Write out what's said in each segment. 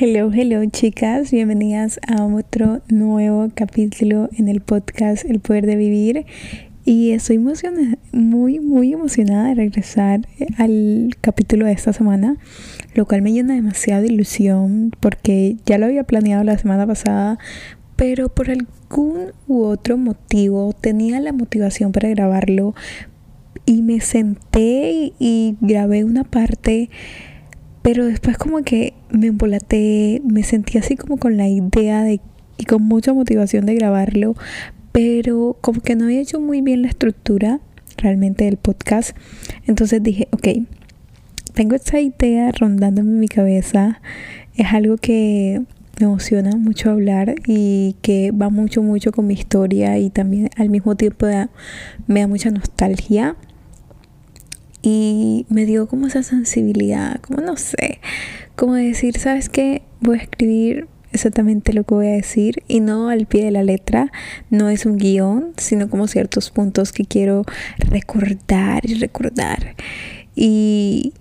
Hello, hello chicas, bienvenidas a otro nuevo capítulo en el podcast El Poder de Vivir. Y estoy muy, muy emocionada de regresar al capítulo de esta semana, lo cual me llena demasiada ilusión porque ya lo había planeado la semana pasada, pero por algún u otro motivo tenía la motivación para grabarlo y me senté y grabé una parte pero después como que me embolaté, me sentí así como con la idea de y con mucha motivación de grabarlo, pero como que no había hecho muy bien la estructura realmente del podcast. Entonces dije, ok, tengo esta idea rondándome en mi cabeza, es algo que me emociona mucho hablar y que va mucho, mucho con mi historia y también al mismo tiempo me da mucha nostalgia y me dio como esa sensibilidad, como no sé, como decir, ¿sabes qué? Voy a escribir exactamente lo que voy a decir y no al pie de la letra, no es un guion, sino como ciertos puntos que quiero recordar y recordar. Y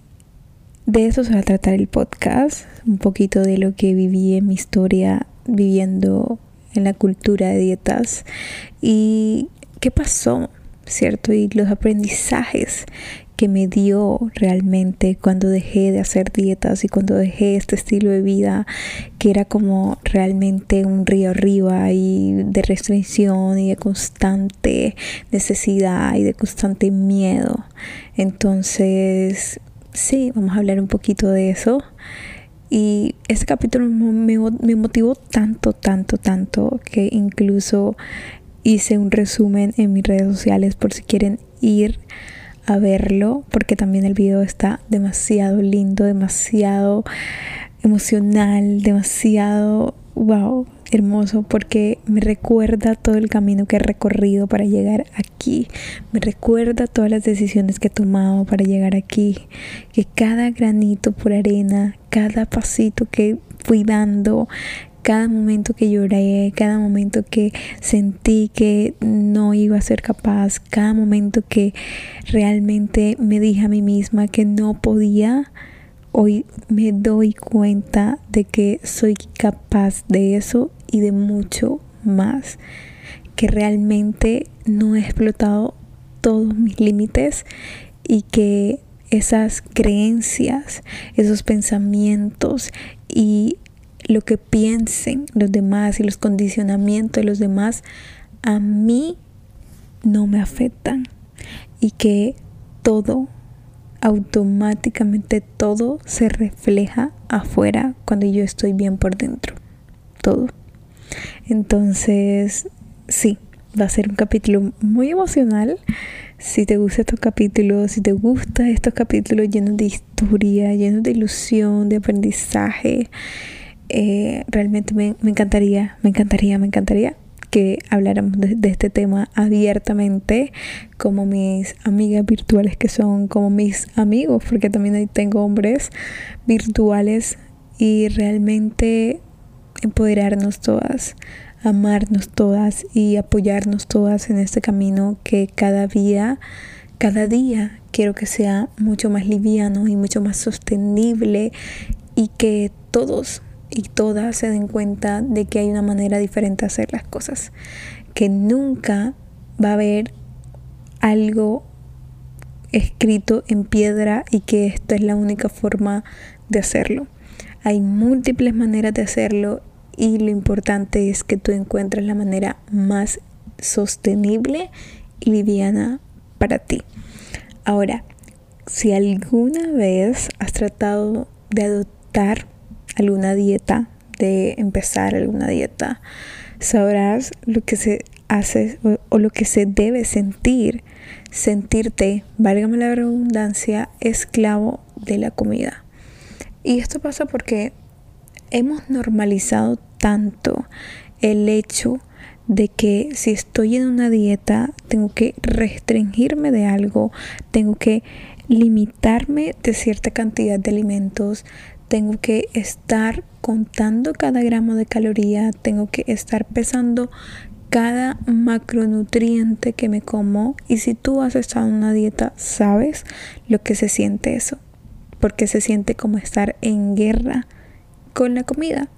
de eso se va a tratar el podcast, un poquito de lo que viví en mi historia viviendo en la cultura de dietas y qué pasó, ¿cierto? Y los aprendizajes que me dio realmente cuando dejé de hacer dietas y cuando dejé este estilo de vida que era como realmente un río arriba y de restricción y de constante necesidad y de constante miedo. Entonces, sí, vamos a hablar un poquito de eso. Y este capítulo me, me motivó tanto, tanto, tanto que incluso hice un resumen en mis redes sociales por si quieren ir a verlo porque también el video está demasiado lindo, demasiado emocional, demasiado wow, hermoso porque me recuerda todo el camino que he recorrido para llegar aquí, me recuerda todas las decisiones que he tomado para llegar aquí, que cada granito por arena, cada pasito que fui dando, cada momento que lloré, cada momento que sentí que no iba a ser capaz, cada momento que realmente me dije a mí misma que no podía, hoy me doy cuenta de que soy capaz de eso y de mucho más, que realmente no he explotado todos mis límites y que esas creencias, esos pensamientos y lo que piensen los demás y los condicionamientos de los demás a mí no me afectan. Y que todo automáticamente todo se refleja afuera cuando yo estoy bien por dentro. Todo. Entonces sí va a ser un capítulo muy emocional. Si te gusta estos capítulos si te gustan estos capítulos llenos de historia llenos de ilusión de aprendizaje eh, realmente me, encantaría, me encantaría, me encantaría que habláramos de, este tema abiertamente como mis amigas virtuales que son como mis amigos porque también tengo hombres virtuales y realmente empoderarnos todas amarnos todas y apoyarnos todas en este camino que cada día cada día quiero que sea mucho más liviano y mucho más sostenible y que todos y todas se den cuenta de que hay una manera diferente de hacer las cosas, que nunca va a haber algo escrito en piedra y que esta es la única forma de hacerlo. Hay múltiples maneras de hacerlo y lo importante es que tú encuentres la manera más sostenible y liviana para ti. Ahora, si alguna vez has tratado de adoptar alguna dieta, de empezar alguna dieta, sabrás lo que se hace o, lo que se debe sentir, sentirte, válgame la redundancia, esclavo de la comida. Y esto pasa porque hemos normalizado tanto el hecho de que si estoy en una dieta tengo que restringirme de algo, tengo que limitarme de cierta cantidad de alimentos, tengo que estar contando cada gramo de caloría, tengo que estar pesando cada macronutriente que me como y si tú has estado en una dieta sabes lo que se siente eso porque se siente como estar en guerra con la comida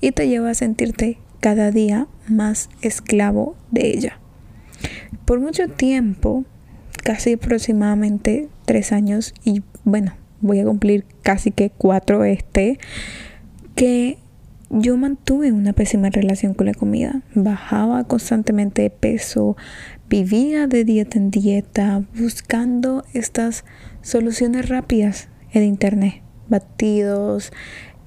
y te lleva a sentirte cada día más esclavo de ella. Por mucho tiempo, casi aproximadamente tres años y bueno, voy a cumplir casi que cuatro este, que yo mantuve una pésima relación con la comida. Bajaba constantemente de peso, vivía de dieta en dieta, buscando estas soluciones rápidas en internet. Batidos,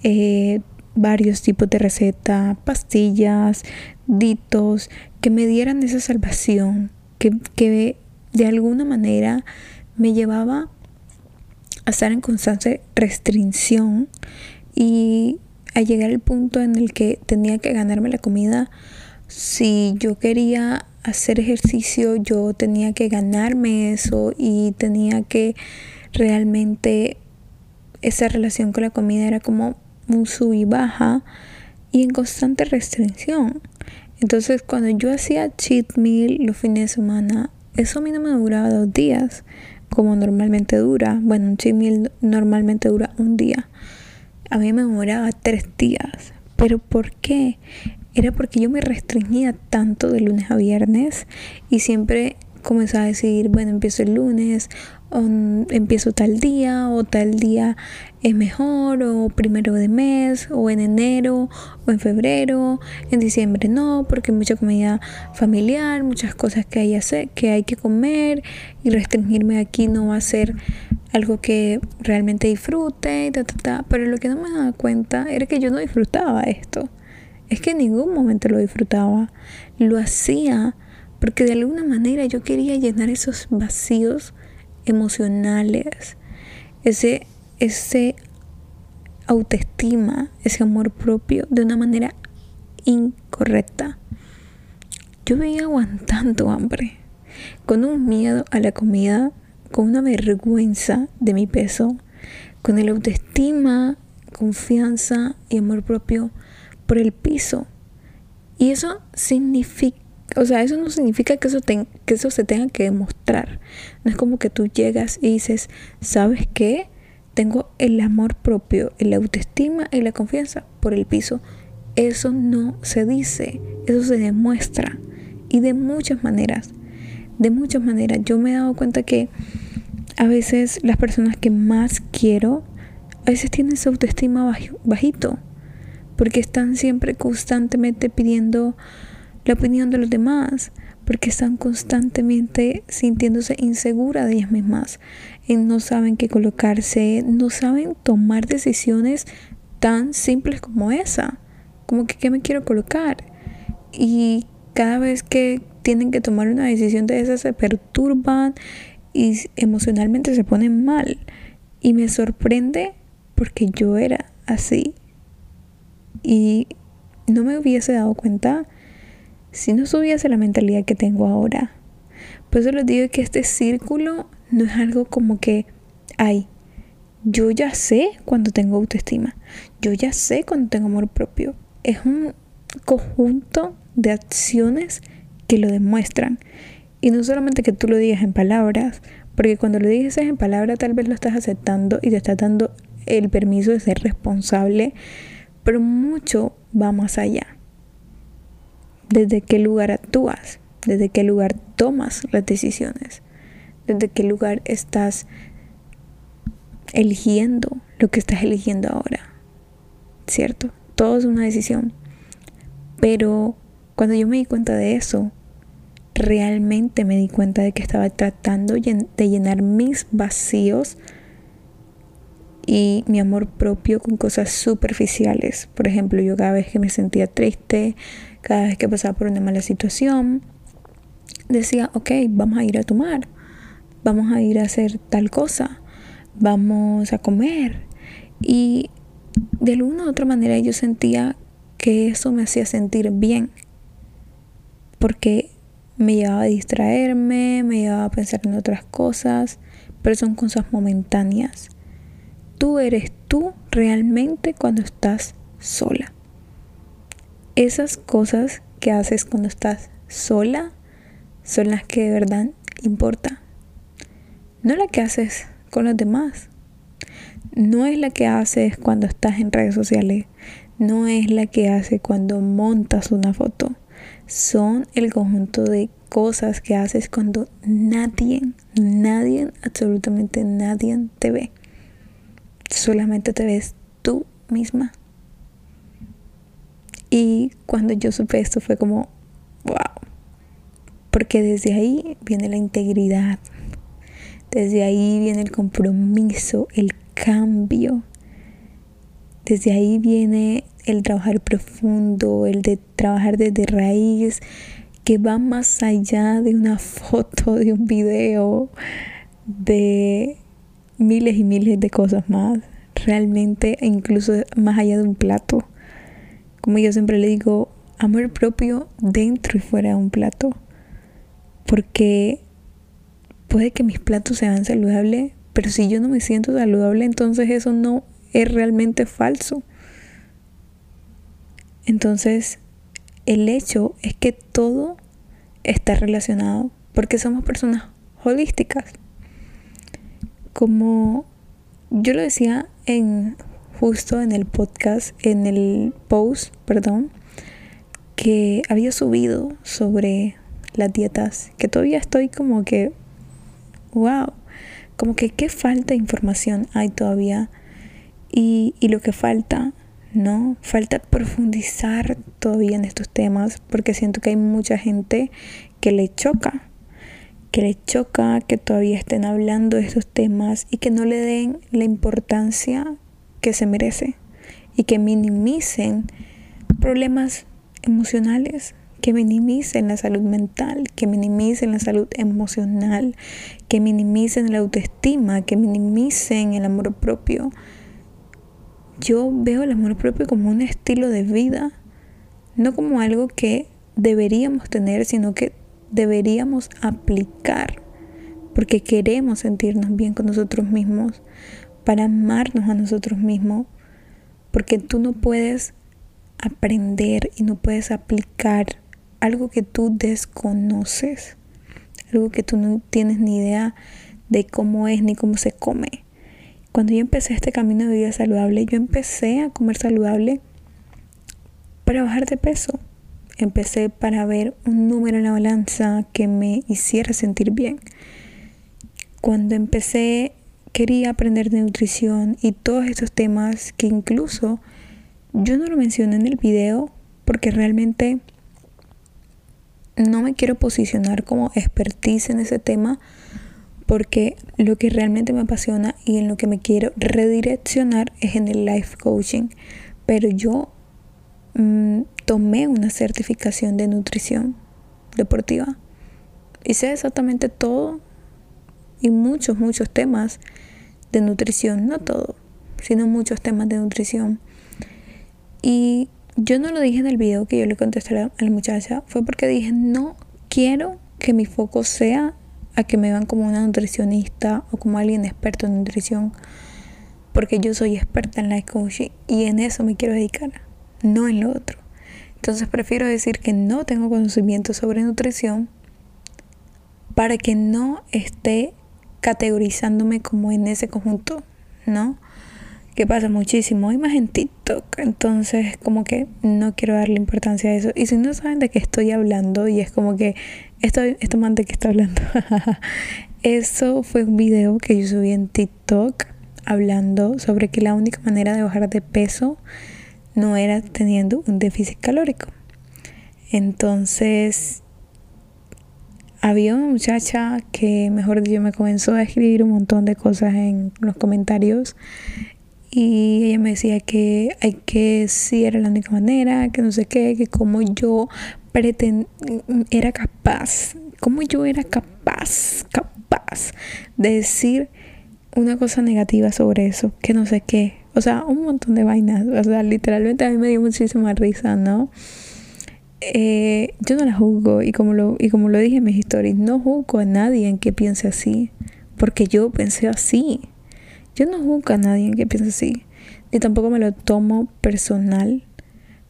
eh, varios tipos de receta, pastillas, ditos, que me dieran esa salvación, que, que de alguna manera me llevaba a estar en constante restricción y a llegar al punto en el que tenía que ganarme la comida. Si yo quería hacer ejercicio, yo tenía que ganarme eso y tenía que realmente esa relación con la comida era como un sub y baja y en constante restricción. Entonces cuando yo hacía cheat meal los fines de semana, eso a mí no me duraba dos días como normalmente dura. Bueno, un meal normalmente dura un día a mí me demoraba tres días. ¿Pero por qué? Era porque yo me restringía tanto de lunes a viernes y siempre comenzaba a decir, bueno, empiezo el lunes, empiezo tal día, o tal día es mejor, o primero de mes, o en enero, o en febrero, en diciembre no, porque mucha comida familiar, muchas cosas que hay, hacer, que, hay que comer, y restringirme aquí no va a ser algo que realmente disfrute, pero lo que no me daba cuenta era que yo no disfrutaba esto. Es que en ningún momento lo disfrutaba. Lo hacía porque de alguna manera yo quería llenar esos vacíos emocionales, ese, ese autoestima, ese amor propio de una manera incorrecta. Yo veía aguantando hambre, con un miedo a la comida con una vergüenza de mi peso, con el autoestima, confianza y amor propio por el piso. Y eso significa, o sea, eso no significa que eso, que eso se tenga que demostrar. No es como que tú llegas y dices, ¿sabes qué? Tengo el amor propio, el autoestima y la confianza por el piso. Eso no se dice, eso se demuestra. Y de muchas maneras de muchas maneras. Yo me he dado cuenta que a veces las personas que más quiero, a veces tienen su autoestima bajito, porque están siempre constantemente pidiendo la opinión de los demás, porque están constantemente sintiéndose inseguras de ellas mismas, y no saben qué colocarse, no saben tomar decisiones tan simples como esa, como que qué me quiero colocar. Y cada vez que tienen que tomar una decisión de esas se perturban y emocionalmente se ponen mal. Y me sorprende porque yo era así. Y no me hubiese dado cuenta si no subiese la mentalidad que tengo ahora. Por eso les digo que este círculo no es algo como que, ay, yo ya sé cuando tengo autoestima, yo ya sé cuando tengo amor propio. Es un conjunto de acciones que lo demuestran. Y no solamente que tú lo digas en palabras, porque cuando lo dices en palabras tal vez lo estás aceptando y te estás dando el permiso de ser responsable, pero mucho va más allá. Desde qué lugar actúas, desde qué lugar tomas las decisiones, desde qué lugar estás eligiendo lo que estás eligiendo ahora. ¿Cierto? Todo es una decisión. Pero cuando yo me di cuenta de eso, realmente me di cuenta de que estaba tratando de llenar mis vacíos y mi amor propio con cosas superficiales. Por ejemplo, yo cada vez que me sentía triste, cada vez que pasaba por una mala situación, decía, ok, vamos a ir a tomar, vamos a ir a hacer tal cosa, vamos a comer. Y de alguna u otra manera yo sentía que eso me hacía sentir bien, porque me llevaba a distraerme, me llevaba a pensar en otras cosas, pero son cosas momentáneas. Tú eres tú realmente cuando estás sola. Esas cosas que haces cuando estás sola son las que de verdad importan. No las que haces con los demás. no es la que haces cuando estás en redes sociales, no es la que haces cuando montas una foto, son el conjunto de cosas que haces cuando nadie, nadie, absolutamente nadie te ve. Solamente te ves tú misma. Y cuando yo supe esto fue como, wow. Porque desde ahí viene la integridad. Desde ahí viene el compromiso, el cambio. Desde ahí viene el trabajar profundo, el de trabajar desde raíz, que va más allá de una foto, de un video, de miles y miles de cosas más. Realmente, incluso más allá de un plato. Como yo siempre le digo, amor propio dentro y fuera de un plato. Porque puede que mis platos sean saludables, pero si yo no me siento saludable, entonces eso no es realmente falso. Entonces, el hecho es que todo está relacionado porque somos personas holísticas. Como yo lo decía en justo en el podcast, en el post, perdón, que había subido sobre las dietas, que todavía estoy como que, wow, como que qué falta de información hay todavía y, y lo que falta, ¿no? Falta profundizar todavía en estos temas porque siento que hay mucha gente que le choca, que le choca que todavía estén hablando de estos temas y que no le den la importancia que se merece y que minimicen problemas emocionales, que minimicen la salud mental, que minimicen la salud emocional, que minimicen la autoestima, que minimicen el amor propio. Yo veo el amor propio como un estilo de vida, no como algo que deberíamos tener, sino que deberíamos aplicar, porque queremos sentirnos bien con nosotros mismos, para amarnos a nosotros mismos, porque tú no puedes aprender y no puedes aplicar algo que tú desconoces, algo que tú no tienes ni idea de cómo es ni cómo se come. Cuando yo empecé este camino de vida saludable, yo empecé a comer saludable para bajar de peso. Empecé para ver un número en la balanza que me hiciera sentir bien. Cuando empecé quería aprender de nutrición y todos estos temas que incluso yo no lo mencioné en el video porque realmente no me quiero posicionar como expertise en ese tema porque lo que realmente me apasiona y en lo que me quiero redireccionar es en el life coaching. Pero yo mm, tomé una certificación de nutrición deportiva sé exactamente todo y muchos, muchos temas de nutrición, no todo, sino muchos temas de nutrición. Y yo no lo dije en el video que yo le contesté a la muchacha, fue porque dije, no quiero que mi foco sea a que me vean como una nutricionista o como alguien experto en nutrición, porque yo soy experta en life coaching y en eso me quiero dedicar, no en lo otro. Entonces prefiero decir que no tengo conocimiento sobre nutrición para que no esté categorizándome como en ese conjunto, ¿no? Que pasa muchísimo, hay más en TikTok, entonces como que no quiero darle importancia a eso. Y si no saben de qué estoy hablando, y es como que esto, esto man de qué está hablando. eso fue un video que yo subí en TikTok hablando sobre que la única manera de bajar de peso no era teniendo un déficit calórico. Entonces había una muchacha que, mejor dicho, me comenzó a escribir un montón de cosas en los comentarios y ella me decía que hay que sí era la única manera, que no sé qué, que como yo pretend era capaz, como yo era capaz, capaz de decir una cosa negativa sobre eso, que no sé qué, o sea, un montón de vainas, o sea, literalmente a mí me dio muchísima risa, ¿no? Eh, yo no la juzgo y como, lo, y como lo dije en mis historias, no juzgo a nadie en que piense así, porque yo pensé así. Yo no juzgo a nadie en que piense así, ni tampoco me lo tomo personal,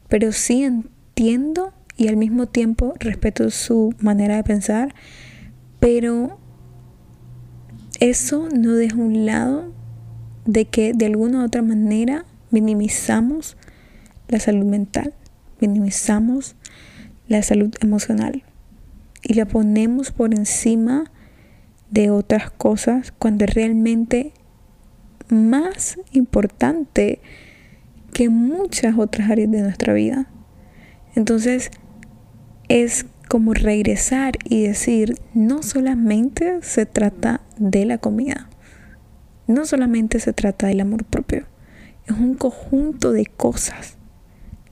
pero sí entiendo y al mismo tiempo respeto su manera de pensar, pero eso no deja un lado de que de alguna u otra manera minimizamos la salud mental, minimizamos la salud emocional y la ponemos por encima de otras cosas cuando realmente más importante que muchas otras áreas de nuestra vida. Entonces es como regresar y decir, no solamente se trata de la comida, no solamente se trata del amor propio, es un conjunto de cosas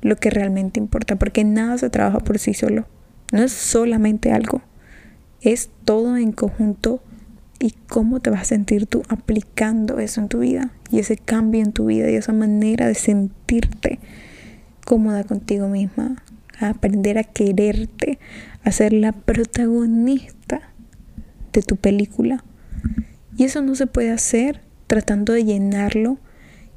lo que realmente importa, porque nada se trabaja por sí solo, no es solamente algo, es todo en conjunto y cómo te vas a sentir tú aplicando eso en tu vida y ese cambio en tu vida y esa manera de sentirte cómoda contigo misma, aprender a quererte, a ser la protagonista de tu película. Y eso no se puede hacer tratando de llenarlo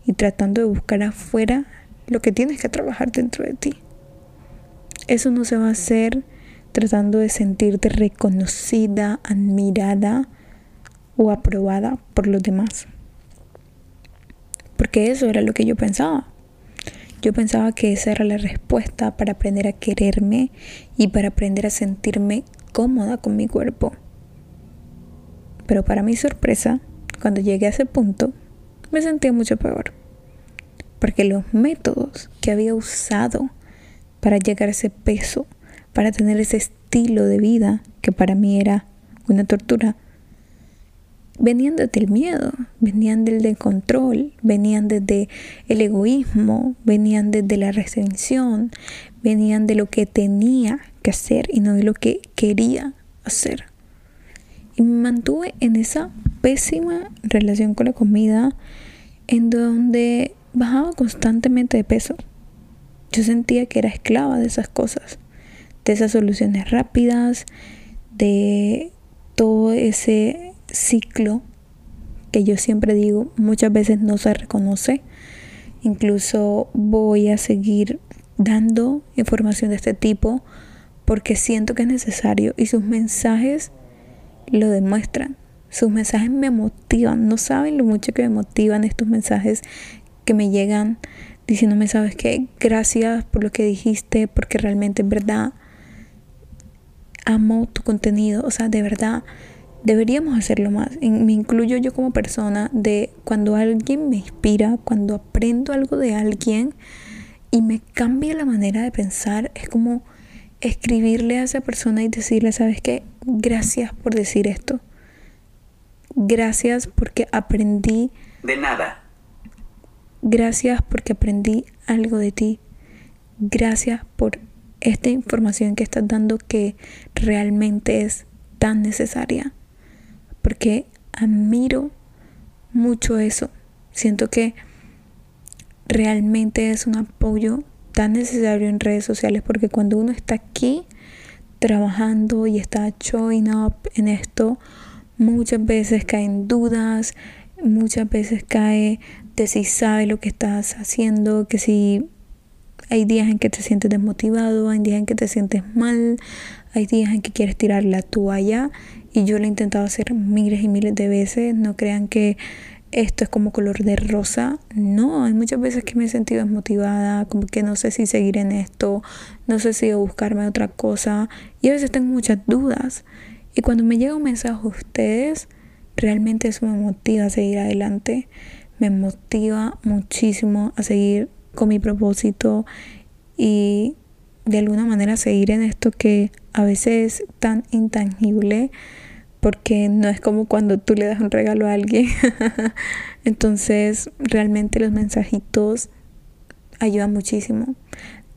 y tratando de buscar afuera lo que tienes que trabajar dentro de ti. Eso no se va a hacer tratando de sentirte reconocida, admirada o aprobada por los demás. Porque eso era lo que yo pensaba. Yo pensaba que esa era la respuesta para aprender a quererme y para aprender a sentirme cómoda con mi cuerpo. Pero para mi sorpresa, cuando llegué a ese punto, me sentía mucho peor. Porque los métodos que había usado para llegar a ese peso, para tener ese estilo de vida que para mí era una tortura, venían desde el miedo, venían del descontrol, venían desde el egoísmo, venían desde la restricción, venían de lo que tenía que hacer y no de lo que quería hacer. Y me mantuve en esa pésima relación con la comida en donde bajaba constantemente de peso. Yo sentía que era esclava de esas cosas, de esas soluciones rápidas, de todo ese ciclo que yo siempre digo muchas veces no se reconoce. Incluso voy a seguir dando información de este tipo porque siento que es necesario y sus mensajes lo demuestran. Sus mensajes me motivan. No saben lo mucho que me motivan estos mensajes que me llegan diciéndome, sabes qué, gracias por lo que dijiste, porque realmente en verdad amo tu contenido. O sea, de verdad deberíamos hacerlo más. Me incluyo yo como persona de cuando alguien me inspira, cuando aprendo algo de alguien y me cambia la manera de pensar, es como escribirle a esa persona y decirle, ¿sabes qué? Gracias por decir esto. Gracias porque aprendí. De nada. Gracias porque aprendí algo de ti. Gracias por esta información que estás dando que realmente es tan necesaria porque admiro mucho eso. Siento que realmente es un apoyo tan necesario en redes sociales porque cuando uno está aquí trabajando y está showing up en esto, muchas veces caen dudas, muchas veces cae de si sabe lo que estás haciendo, que si hay días en que te sientes desmotivado, hay días en que te sientes mal, hay días en que quieres tirar la toalla y yo lo he intentado hacer miles y miles de veces. No crean que esto es como color de rosa. No, hay muchas veces que me he sentido desmotivada, como que no sé si seguir en esto, no sé si buscarme otra cosa. Y a veces tengo muchas dudas. Y cuando me llega un mensaje a ustedes, realmente eso me motiva a seguir adelante. Me motiva muchísimo a seguir con mi propósito y de alguna manera seguir en esto que a veces es tan intangible porque no es como cuando tú le das un regalo a alguien. Entonces, realmente los mensajitos ayudan muchísimo,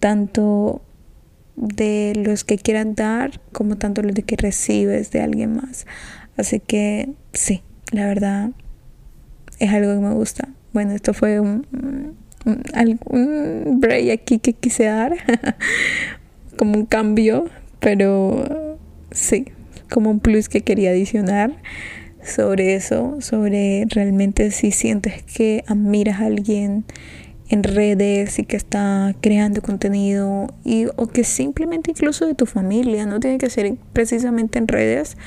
tanto de los que quieran dar como tanto los de que recibes de alguien más. Así que sí, la verdad es algo que me gusta. Bueno, esto fue un, break aquí que quise dar, como un cambio, pero sí, como un plus que quería adicionar sobre eso, sobre realmente si sientes que admiras a alguien en redes y que está creando contenido y o que simplemente incluso de tu familia, no tiene que ser precisamente en redes,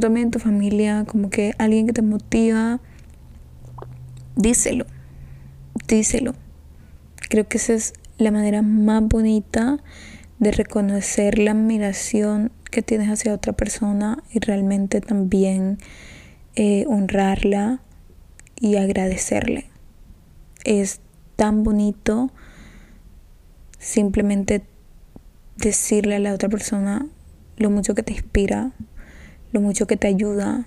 también en tu familia, como que alguien que te motiva díselo, díselo. Creo que esa es la manera más bonita de reconocer la admiración que tienes hacia otra persona y realmente también eh, honrarla y agradecerle. Es tan bonito simplemente decirle a la otra persona lo mucho que te inspira, lo mucho que te ayuda,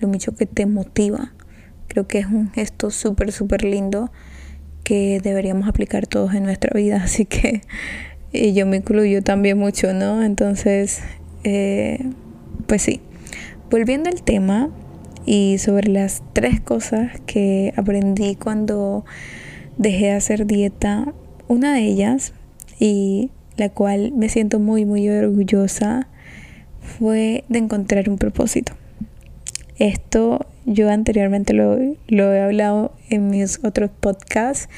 lo mucho que te motiva. Creo que es un gesto súper, súper lindo que deberíamos aplicar todos en nuestra vida. Así que yo me incluyo también mucho, ¿no? Entonces, eh, pues sí. Volviendo al tema y sobre las tres cosas que aprendí cuando dejé de hacer dieta, una de ellas, y la cual me siento muy, muy orgullosa, fue de encontrar un propósito. Esto yo anteriormente lo, lo he hablado en mis otros podcasts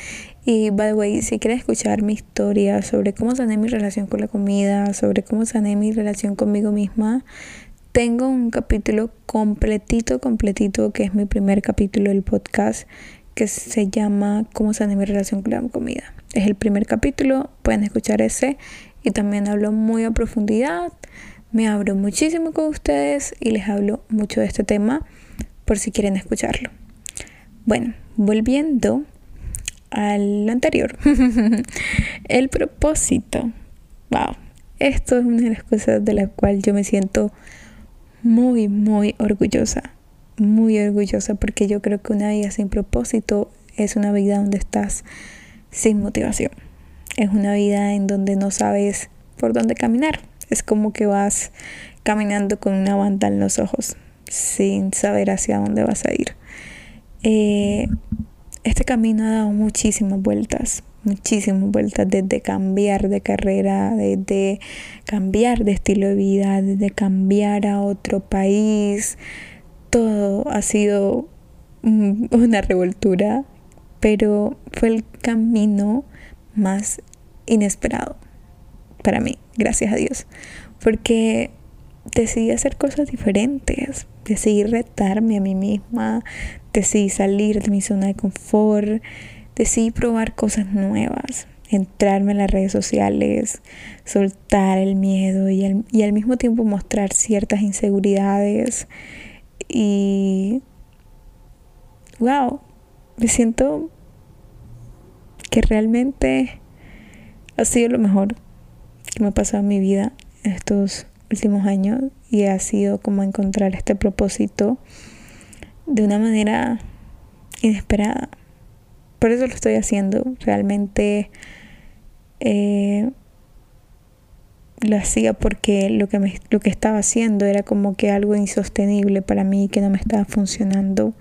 y, by the way, si quieres escuchar mi historia sobre cómo sané mi relación con la comida, sobre cómo sané mi relación conmigo misma, tengo un capítulo completito, completito, que es mi primer capítulo del podcast, que se llama Cómo sané mi relación con la comida. Es el primer capítulo, pueden escuchar ese y también hablo muy a profundidad, me abro muchísimo con ustedes y les hablo mucho de este tema por si quieren escucharlo. Bueno, volviendo al anterior. el propósito. Wow. Esto es una de las cosas de la cual yo me siento muy, muy orgullosa. Muy orgullosa porque yo creo que una vida sin propósito es una vida donde estás sin motivación. Es una vida en donde no sabes por dónde caminar. Es como que vas caminando con una banda en los ojos sin saber hacia dónde vas a ir. Eh, este camino ha dado muchísimas vueltas, muchísimas vueltas, desde cambiar de carrera, desde cambiar de estilo de vida, desde cambiar a otro país. Todo ha sido una revoltura, pero fue el camino más inesperado para mí, gracias a Dios, porque decidí hacer cosas diferentes, decidí retarme a mí misma, decidí salir de mi zona de confort, decidí probar cosas nuevas, entrarme en las redes sociales, soltar el miedo y y al mismo tiempo mostrar ciertas inseguridades. Y, wow, me siento que realmente ha sido lo mejor que me ha pasado en mi vida estos últimos años y ha sido como encontrar este propósito de una manera inesperada. Por eso lo estoy haciendo. Realmente eh, lo hacía porque lo que, me, lo que estaba haciendo era como que algo insostenible para mí que no me estaba funcionando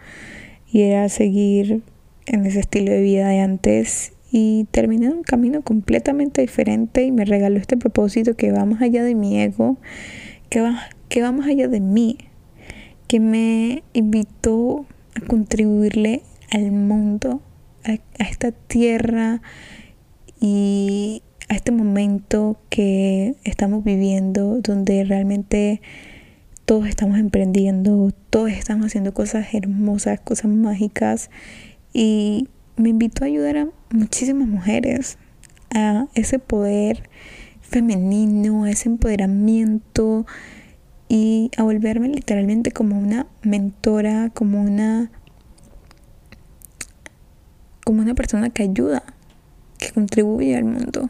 y era seguir en ese estilo de vida de antes y terminé en un camino completamente diferente y me regaló este propósito que va más allá de mi ego, que va, que va más allá de mí, que me invitó a contribuirle al mundo, a, a esta tierra y a este momento que estamos viviendo donde realmente todos estamos emprendiendo, todos estamos haciendo cosas hermosas, cosas mágicas y me invitó a ayudar a muchísimas mujeres a ese poder femenino, a ese empoderamiento y a volverme literalmente como una mentora, como una como una persona que ayuda, que contribuye al mundo.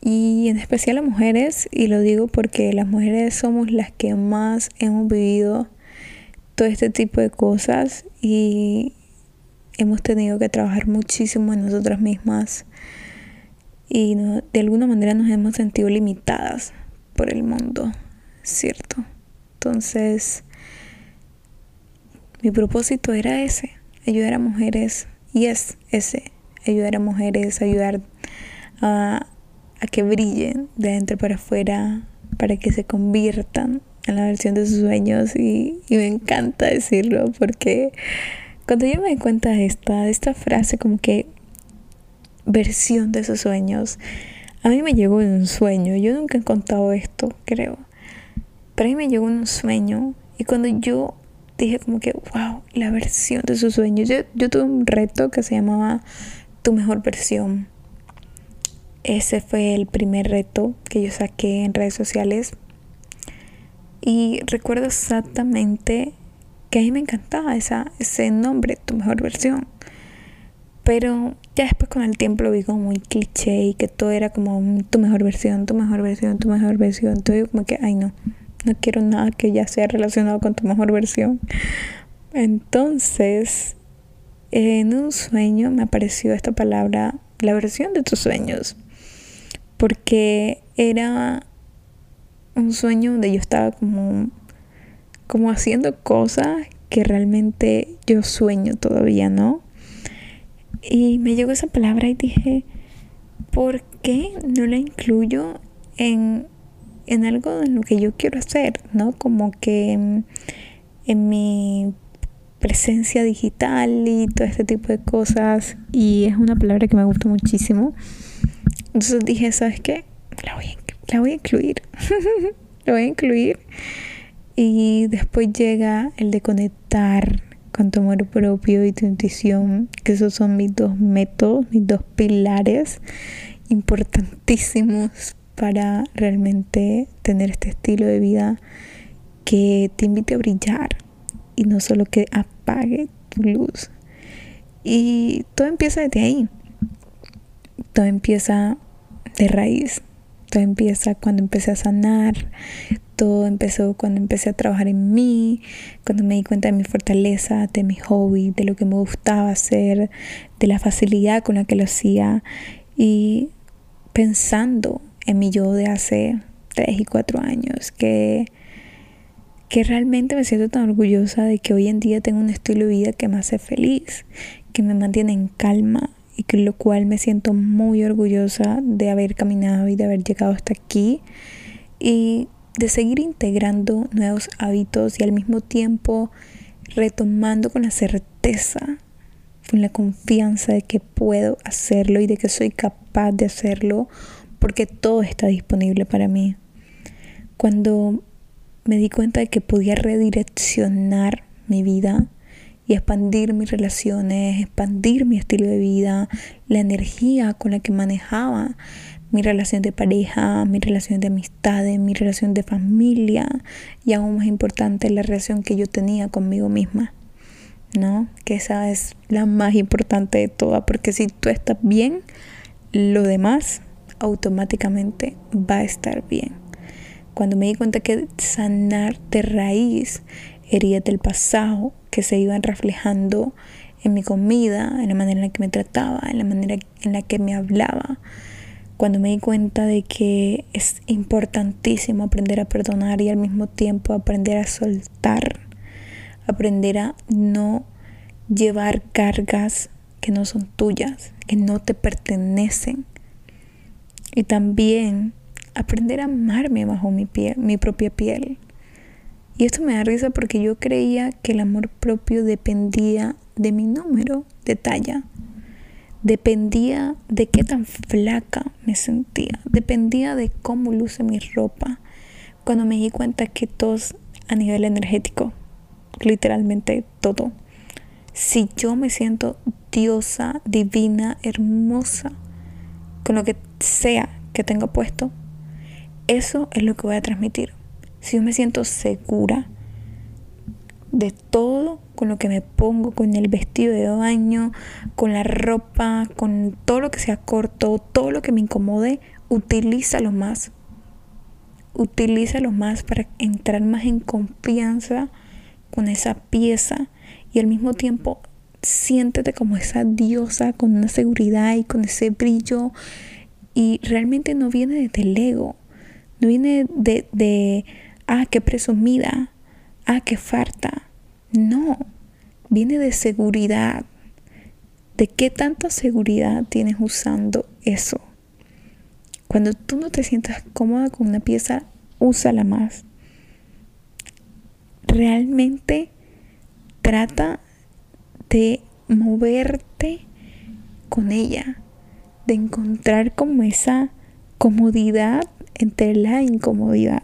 Y en especial a mujeres, y lo digo porque las mujeres somos las que más hemos vivido todo este tipo de cosas y hemos tenido que trabajar muchísimo en nosotras mismas y de alguna manera nos hemos sentido limitadas por el mundo, ¿cierto? Entonces, mi propósito era ese, ayudar a mujeres, y es ese, ayudar a mujeres, ayudar a, a que brillen de dentro para afuera, para que se conviertan en la versión de sus sueños y, y me encanta decirlo porque cuando yo me di cuenta de esta, de esta frase como que versión de esos sueños, a mí me llegó en un sueño. Yo nunca he contado esto, creo. Pero a mí me llegó en un sueño y cuando yo dije como que, wow, la versión de sus sueños. Yo, yo tuve un reto que se llamaba Tu mejor versión. Ese fue el primer reto que yo saqué en redes sociales. Y recuerdo exactamente que a mí me encantaba esa, ese nombre, tu mejor versión. Pero ya después con el tiempo lo vi como muy cliché y que todo era como tu mejor versión, tu mejor versión, tu mejor versión. Entonces yo como que, ay no, no quiero nada que ya sea relacionado con tu mejor versión. Entonces, en un sueño me apareció esta palabra, la versión de tus sueños, porque era un sueño donde yo estaba como, como haciendo cosas que realmente yo sueño todavía, ¿no? Y me llegó esa palabra y dije, ¿por qué no la incluyo en en algo en lo que yo quiero hacer, ¿no? Como que en, mi presencia digital y todo este tipo de cosas. Y es una palabra que me gusta muchísimo. Entonces dije, ¿sabes qué? La voy la voy a incluir. la voy a incluir. Y después llega el de conectar con tu amor propio y tu intuición, que esos son mis dos métodos, mis dos pilares importantísimos para realmente tener este estilo de vida que te invite a brillar y no solo que apague tu luz. Y todo empieza desde ahí. Todo empieza de raíz. Todo empieza cuando empecé a sanar. Todo empezó cuando empecé a trabajar en mí, cuando me di cuenta de mi fortaleza, de mi hobby, de lo que me gustaba hacer, de la facilidad con la que lo hacía y pensando en mi yo de hace 3 y 4 años, que, que realmente me siento tan orgullosa de que hoy en día tengo un estilo de vida que me hace feliz, que me mantiene en calma y que lo cual me siento muy orgullosa de haber caminado y de haber llegado hasta aquí y de seguir integrando nuevos hábitos y al mismo tiempo retomando con la certeza, con la confianza de que puedo hacerlo y de que soy capaz de hacerlo porque todo está disponible para mí. Cuando me di cuenta de que podía redireccionar mi vida y expandir mis relaciones, expandir mi estilo de vida, la energía con la que manejaba mi relación de pareja, mi relación de amistades, mi relación de familia y aún más importante la relación que yo tenía conmigo misma. ¿No? Que esa es la más importante de todas, porque si tú estás bien, lo demás automáticamente va a estar bien. Cuando me di cuenta que sanar de raíz heridas del pasado que se iban reflejando en mi comida, en la manera en la que me trataba, en la manera en la que me hablaba. Cuando me di cuenta de que es importantísimo aprender a perdonar y al mismo tiempo aprender a soltar, aprender a no llevar cargas que no son tuyas, que no te pertenecen, y también aprender a amarme bajo mi, piel, mi propia piel. Y esto me da risa porque yo creía que el amor propio dependía de mi número de talla. Dependía de qué tan flaca me sentía. Dependía de cómo luce mi ropa. Cuando me di cuenta que todo a nivel energético, literalmente todo. Si yo me siento diosa, divina, hermosa, con lo que sea que tenga puesto, eso es lo que voy a transmitir. Si yo me siento segura de todo con lo que me pongo, con el vestido de baño, con la ropa, con todo lo que sea corto, todo lo que me incomode, utilízalo más. Utilízalo más para entrar más en confianza con esa pieza y al mismo tiempo siéntete como esa diosa con una seguridad y con ese brillo y realmente no viene desde el ego, no viene de, de ah, qué presumida, ah, qué farta. No, viene de seguridad. ¿De qué tanta seguridad tienes usando eso? Cuando tú no te sientas cómoda con una pieza, úsala más. Realmente trata de moverte con ella, de encontrar como esa comodidad entre la incomodidad.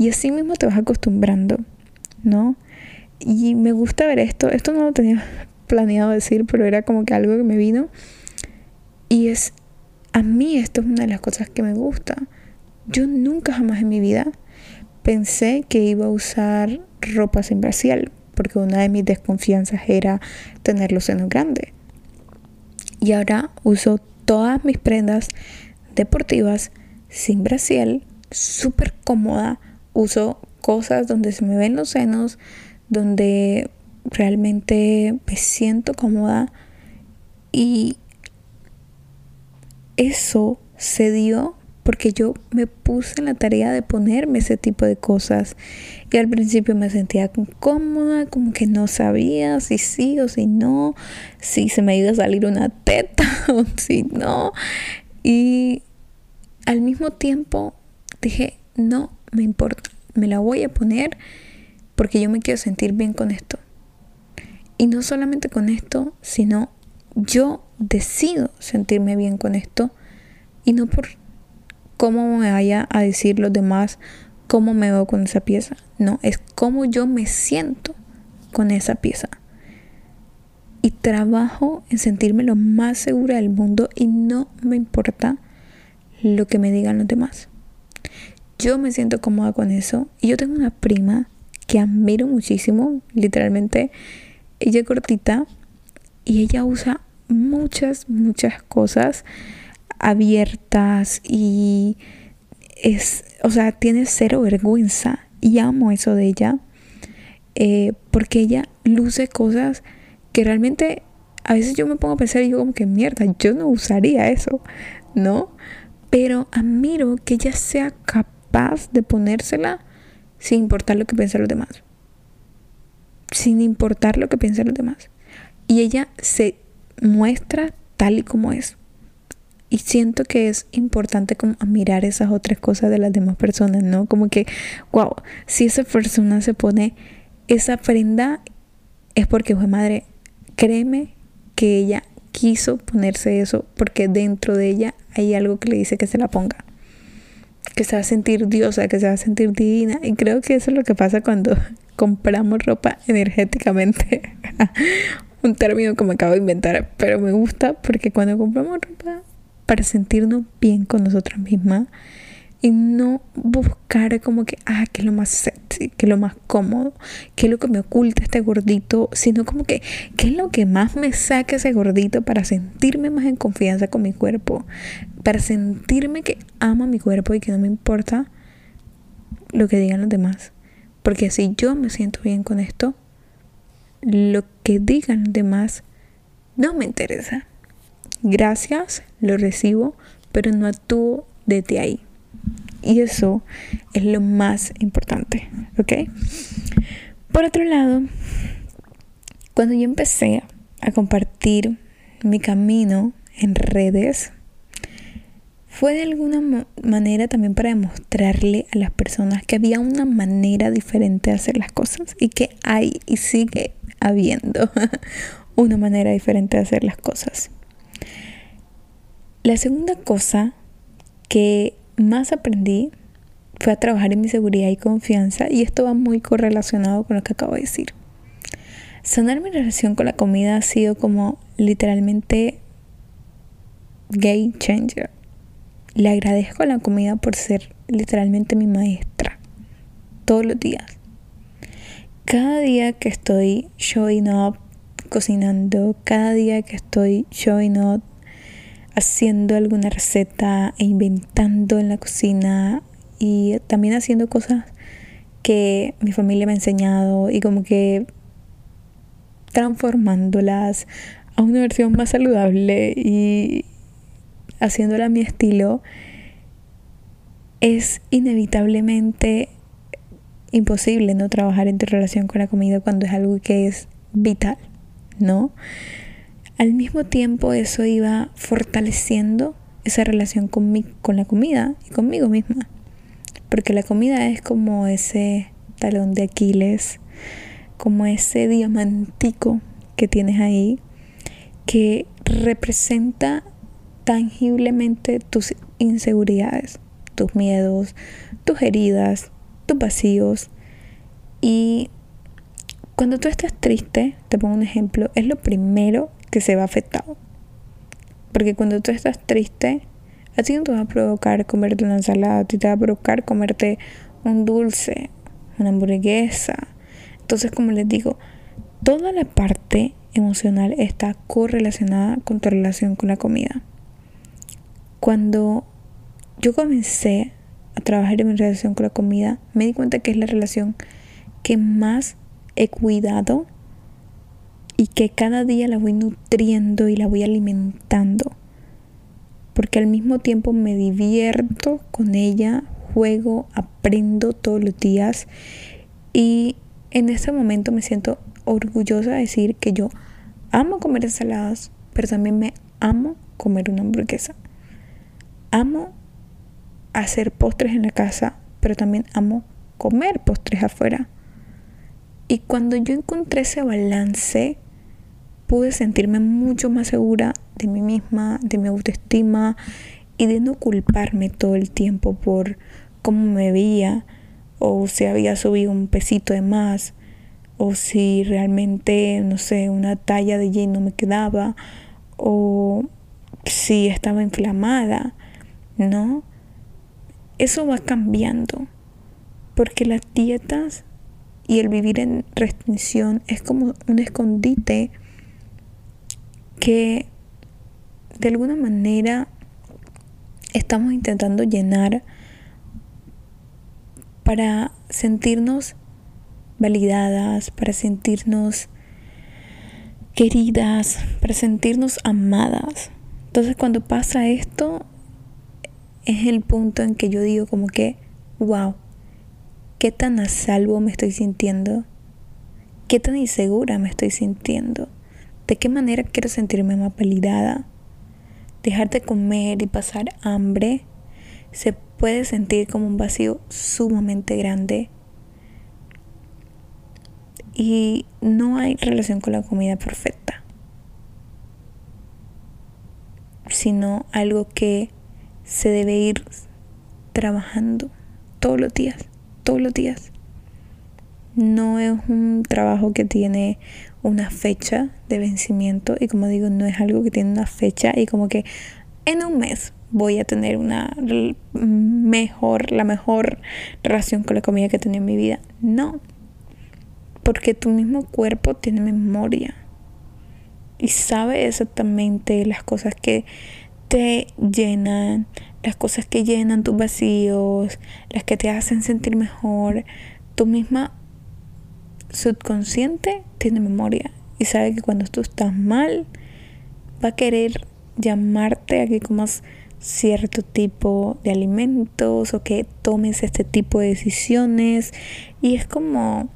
Y así mismo te vas acostumbrando, ¿no? y me gusta ver esto. Esto no lo tenía planeado decir, pero era como que algo que me vino. Y es, a mí esto es una de las cosas que me gusta. Yo nunca jamás en mi vida pensé que iba a usar ropa sin brasier, porque una de mis desconfianzas era tener los senos grandes. Y ahora uso todas mis prendas deportivas sin brasier, súper cómoda. Uso cosas donde se me ven los senos, donde realmente me siento cómoda y eso se dio porque yo me puse en la tarea de ponerme ese tipo de cosas y al principio me sentía cómoda, como que no sabía si sí o si no, si se me iba a salir una teta o si no. Y al mismo tiempo dije, no me importa, me la voy a poner porque yo me quiero sentir bien con esto. Y no solamente con esto, sino yo decido sentirme bien con esto y no por cómo me vaya a decir los demás cómo me veo con esa pieza. No, es cómo yo me siento con esa pieza. Y trabajo en sentirme lo más segura del mundo y no me importa lo que me digan los demás. Yo me siento cómoda con eso. Y yo tengo una prima que admiro muchísimo, literalmente. Ella es cortita y ella usa muchas, muchas cosas abiertas y es, o sea, tiene cero vergüenza y amo eso de ella eh, porque ella luce cosas que realmente a veces yo me pongo a pensar y digo como que mierda, yo no usaría eso, ¿no? Pero admiro que ella sea capaz de ponérsela sin importar lo que piensen los demás. Sin importar lo que piensen los demás. Y ella se muestra tal y como es. Y siento que es importante como mirar esas otras cosas de las demás personas, ¿no? Como que, wow, si esa persona se pone esa prenda es porque, fue madre, créeme que ella quiso ponerse eso porque dentro de ella hay algo que le dice que se la ponga. Que se va a sentir diosa, que se va a sentir divina. Y creo que eso es lo que pasa cuando compramos ropa energéticamente. Un término que me acabo de inventar, pero me gusta porque cuando compramos ropa para sentirnos bien con nosotras mismas y no buscar como que, ah, que es lo más sexy, que es lo más cómodo, que es lo que me oculta este gordito, sino como que, ¿qué es lo que más me saca ese gordito para sentirme más en confianza con mi cuerpo? Para sentirme que amo mi cuerpo y que no me importa lo que digan los demás. Porque si yo me siento bien con esto, lo que digan los demás no me interesa. Gracias, lo recibo, pero no actúo desde ahí. Y eso es lo más importante, ¿ok? Por otro lado, cuando yo empecé a compartir mi camino en redes, fue de alguna manera también para demostrarle a las personas que había una manera diferente de hacer las cosas y que hay y sigue habiendo una manera diferente de hacer las cosas. La segunda cosa que más aprendí fue a trabajar en mi seguridad y confianza y esto va muy correlacionado con lo que acabo de decir. Sanar mi relación con la comida ha sido como literalmente game changer. Le agradezco a la comida por ser literalmente mi maestra todos los días. Cada día que estoy showing up cocinando, cada día que estoy showing up haciendo alguna receta e inventando en la cocina y también haciendo cosas que mi familia me ha enseñado y como que transformándolas a una versión más saludable y haciéndola a mi estilo, es inevitablemente imposible no trabajar en tu relación con la comida cuando es algo que es vital, ¿no? Al mismo tiempo eso iba fortaleciendo esa relación con, con la comida y conmigo misma. Porque la comida es como ese talón de Aquiles, como ese diamantico que tienes ahí, que representa tangiblemente tus inseguridades, tus miedos, tus heridas, tus vacíos. Y Cuando tú estás triste, te pongo un ejemplo, es lo primero que se va afectado. Porque cuando tú estás triste, a ti no te va a provocar comerte una ensalada, a ti te va a provocar comerte un dulce, una hamburguesa. Entonces, como les digo, toda la parte emocional está correlacionada con tu relación con la comida. Cuando yo comencé a trabajar en mi relación con la comida, me di cuenta que es la relación que más he cuidado y que cada día la voy nutriendo y la voy alimentando. Porque al mismo tiempo me divierto con ella, juego, aprendo todos los días y en este momento me siento orgullosa de decir que yo amo comer ensaladas, pero también me amo comer una hamburguesa. Amo hacer postres en la casa, pero también amo comer postres afuera. Y cuando yo encontré ese balance, pude sentirme mucho más segura de mí misma, de mi autoestima y de no culparme todo el tiempo por cómo me veía o si había subido un pesito de más o si realmente, no sé, una talla de jean no me quedaba o si estaba inflamada, ¿no? Eso va cambiando porque las dietas y el vivir en restricción es como un escondite que de alguna manera estamos intentando llenar para sentirnos validadas, para sentirnos queridas, para sentirnos amadas. Entonces cuando pasa esto es el punto en que yo digo como que, wow, qué tan a salvo me estoy sintiendo, qué tan insegura me estoy sintiendo, de qué manera quiero sentirme más validada. Dejar de comer y pasar hambre se puede sentir como un vacío sumamente grande. Y no hay relación con la comida perfecta, sino algo que se debe ir trabajando todos los días todos los días. No es un trabajo que tiene una fecha de vencimiento y como digo, no es algo que tiene una fecha y como que en un mes voy a tener una mejor, la mejor relación con la comida que he tenido en mi vida. No, porque tu mismo cuerpo tiene memoria y sabe exactamente las cosas que te llenan, las cosas que llenan tus vacíos, las que te hacen sentir mejor. Tu misma subconsciente tiene memoria y sabe que cuando tú estás mal, va a querer llamarte a que comas cierto tipo de alimentos o que tomes este tipo de decisiones. Y es como,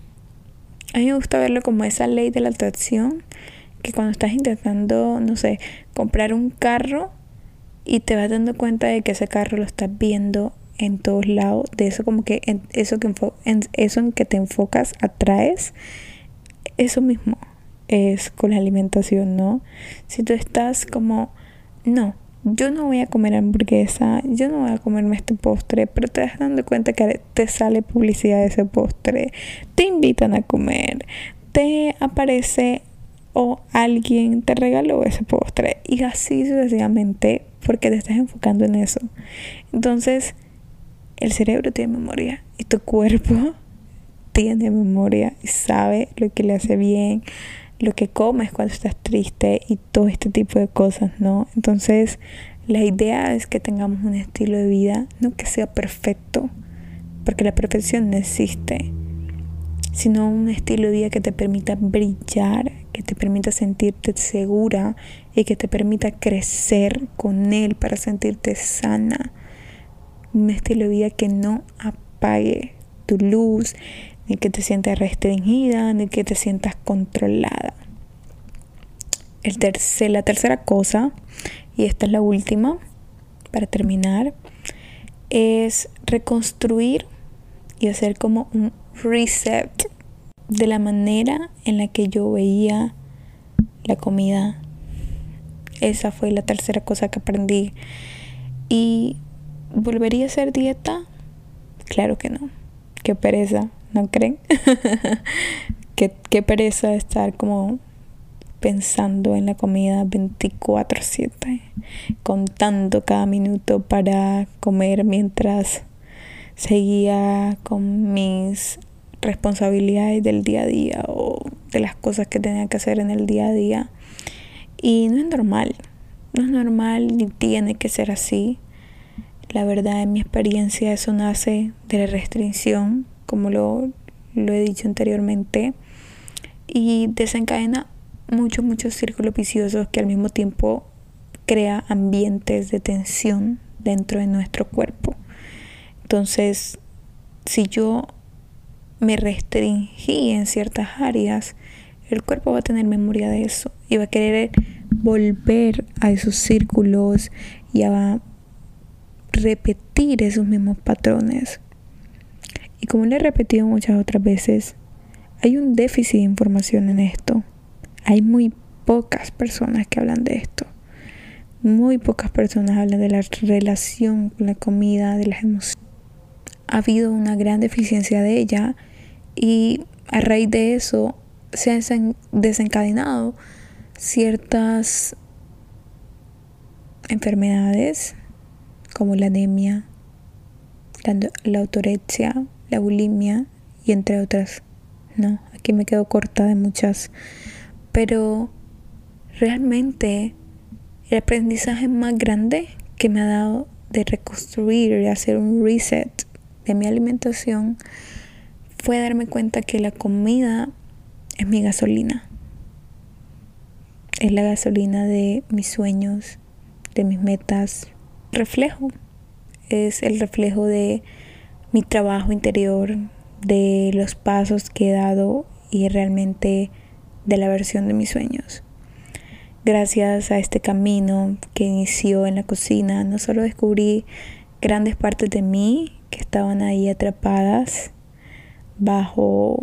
a mí me gusta verlo como esa ley de la atracción, que cuando estás intentando, no sé, comprar un carro, y te vas dando cuenta de que ese carro lo estás viendo en todos lados, de eso como que eso que en eso en que te enfocas atraes, eso mismo es con la alimentación, ¿no? Si tú estás como no, yo no voy a comer hamburguesa, yo no voy a comerme este postre, pero te das dando cuenta que te sale publicidad de ese postre, te invitan a comer, te aparece o alguien te regaló ese postre y así sucesivamente porque te estás enfocando en eso. Entonces, el cerebro tiene memoria y tu cuerpo tiene memoria y sabe lo que le hace bien, lo que comes cuando estás triste y todo este tipo de cosas, ¿no? Entonces, la idea es que tengamos un estilo de vida, no que sea perfecto, porque la perfección no existe, sino un estilo de vida que te permita brillar, que te permita sentirte segura y que te permita crecer con él para sentirte sana. Un estilo de vida que no apague tu luz, ni que te sientas restringida, ni que te sientas controlada. El tercer, la tercera cosa, y esta es la última para terminar, es reconstruir y hacer como un reset de la manera en la que yo veía la comida. Esa fue la tercera cosa que aprendí. ¿Y volvería a hacer dieta? Claro que no. Qué pereza, ¿no creen? qué, qué pereza estar como pensando en la comida 24/7, contando cada minuto para comer mientras seguía con mis responsabilidades del día a día o de las cosas que tenía que hacer en el día a día. Y no es normal, no es normal ni tiene que ser así. La verdad, en mi experiencia, eso nace de la restricción, como lo, he dicho anteriormente, y desencadena muchos, muchos círculos viciosos que al mismo tiempo crea ambientes de tensión dentro de nuestro cuerpo. Entonces, si yo me restringí en ciertas áreas, el cuerpo va a tener memoria de eso y va a querer volver a esos círculos y a repetir esos mismos patrones. Y como le he repetido muchas otras veces, hay un déficit de información en esto. Hay muy pocas personas que hablan de esto. Muy pocas personas hablan de la relación con la comida, de las emociones. Ha habido una gran deficiencia de ella y a raíz de eso se han desencadenado ciertas enfermedades como la anemia, la, autorexia, la bulimia y entre otras. No, aquí me quedo corta de muchas pero realmente el aprendizaje más grande que me ha dado de reconstruir y hacer un reset de mi alimentación fue darme cuenta que la comida es mi gasolina. Es la gasolina de mis sueños, de mis metas. Reflejo. Es el reflejo de mi trabajo interior, de los pasos que he dado y realmente de la versión de mis sueños. Gracias a este camino que inició en la cocina, no solo descubrí grandes partes de mí que estaban ahí atrapadas bajo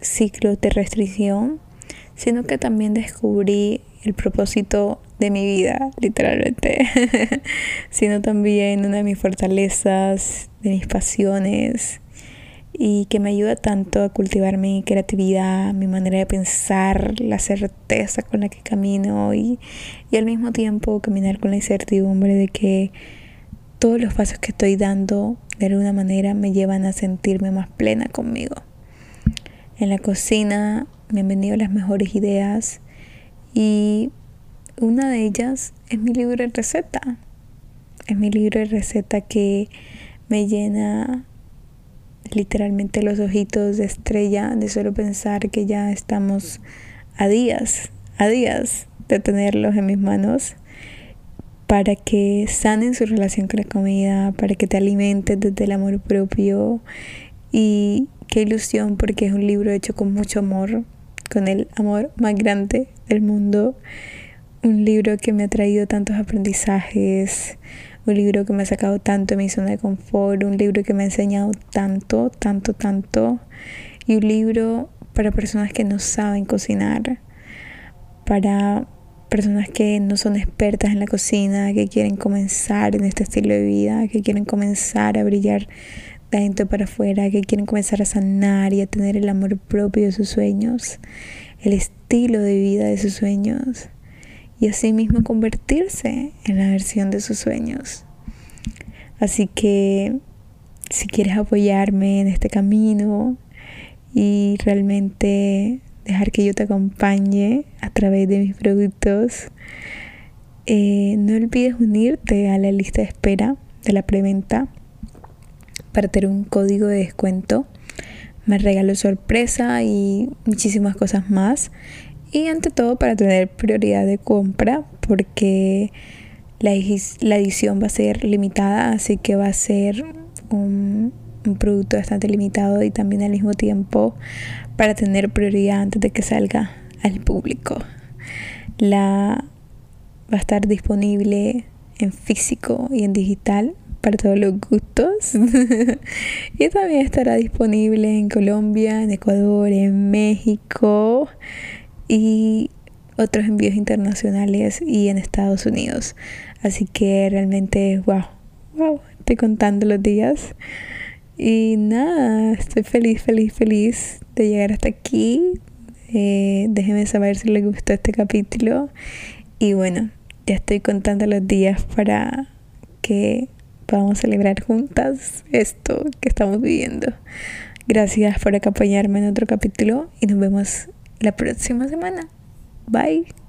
ciclos de restricción, sino que también descubrí el propósito de mi vida, literalmente, sino también una de mis fortalezas, de mis pasiones, y que me ayuda tanto a cultivar mi creatividad, mi manera de pensar, la certeza con la que camino y, y al mismo tiempo caminar con la incertidumbre de que todos los pasos que estoy dando de alguna manera me llevan a sentirme más plena conmigo. En la cocina me han venido las mejores ideas y una de ellas es mi libro de receta. Es mi libro de receta que me llena literalmente los ojitos de estrella de solo pensar que ya estamos a días, a días de tenerlos en mis manos para que sanen su relación con la comida, para que te alimentes desde el amor propio y qué ilusión porque es un libro hecho con mucho amor, con el amor más grande del mundo, un libro que me ha traído tantos aprendizajes, un libro que me ha sacado tanto de mi zona de confort, un libro que me ha enseñado tanto, tanto, tanto, y un libro para personas que no saben cocinar, para personas que no son expertas en la cocina, que quieren comenzar en este estilo de vida, que quieren comenzar a brillar de adentro para afuera, que quieren comenzar a sanar y a tener el amor propio de sus sueños, el estilo de vida de sus sueños y así mismo convertirse en la versión de sus sueños. Así que si quieres apoyarme en este camino y realmente dejar que yo te acompañe a través de mis productos, eh, no olvides unirte a la lista de espera de la preventa para tener un código de descuento, más regalo sorpresa y muchísimas cosas más y ante todo para tener prioridad de compra porque la, edición va a ser limitada, así que va a ser un, un producto bastante limitado y también al mismo tiempo para tener prioridad antes de que salga al público. La va a estar disponible en físico y en digital para todos los gustos. y también estará disponible en Colombia, en Ecuador, en México y otros envíos internacionales y en Estados Unidos. Así que realmente, wow, wow, estoy contando los días. Y nada, estoy feliz, feliz, feliz de llegar hasta aquí. Eh, déjenme saber si les gustó este capítulo. Y bueno, ya estoy contando los días para que podamos celebrar juntas esto que estamos viviendo. Gracias por acompañarme en otro capítulo y nos vemos la próxima semana. Bye.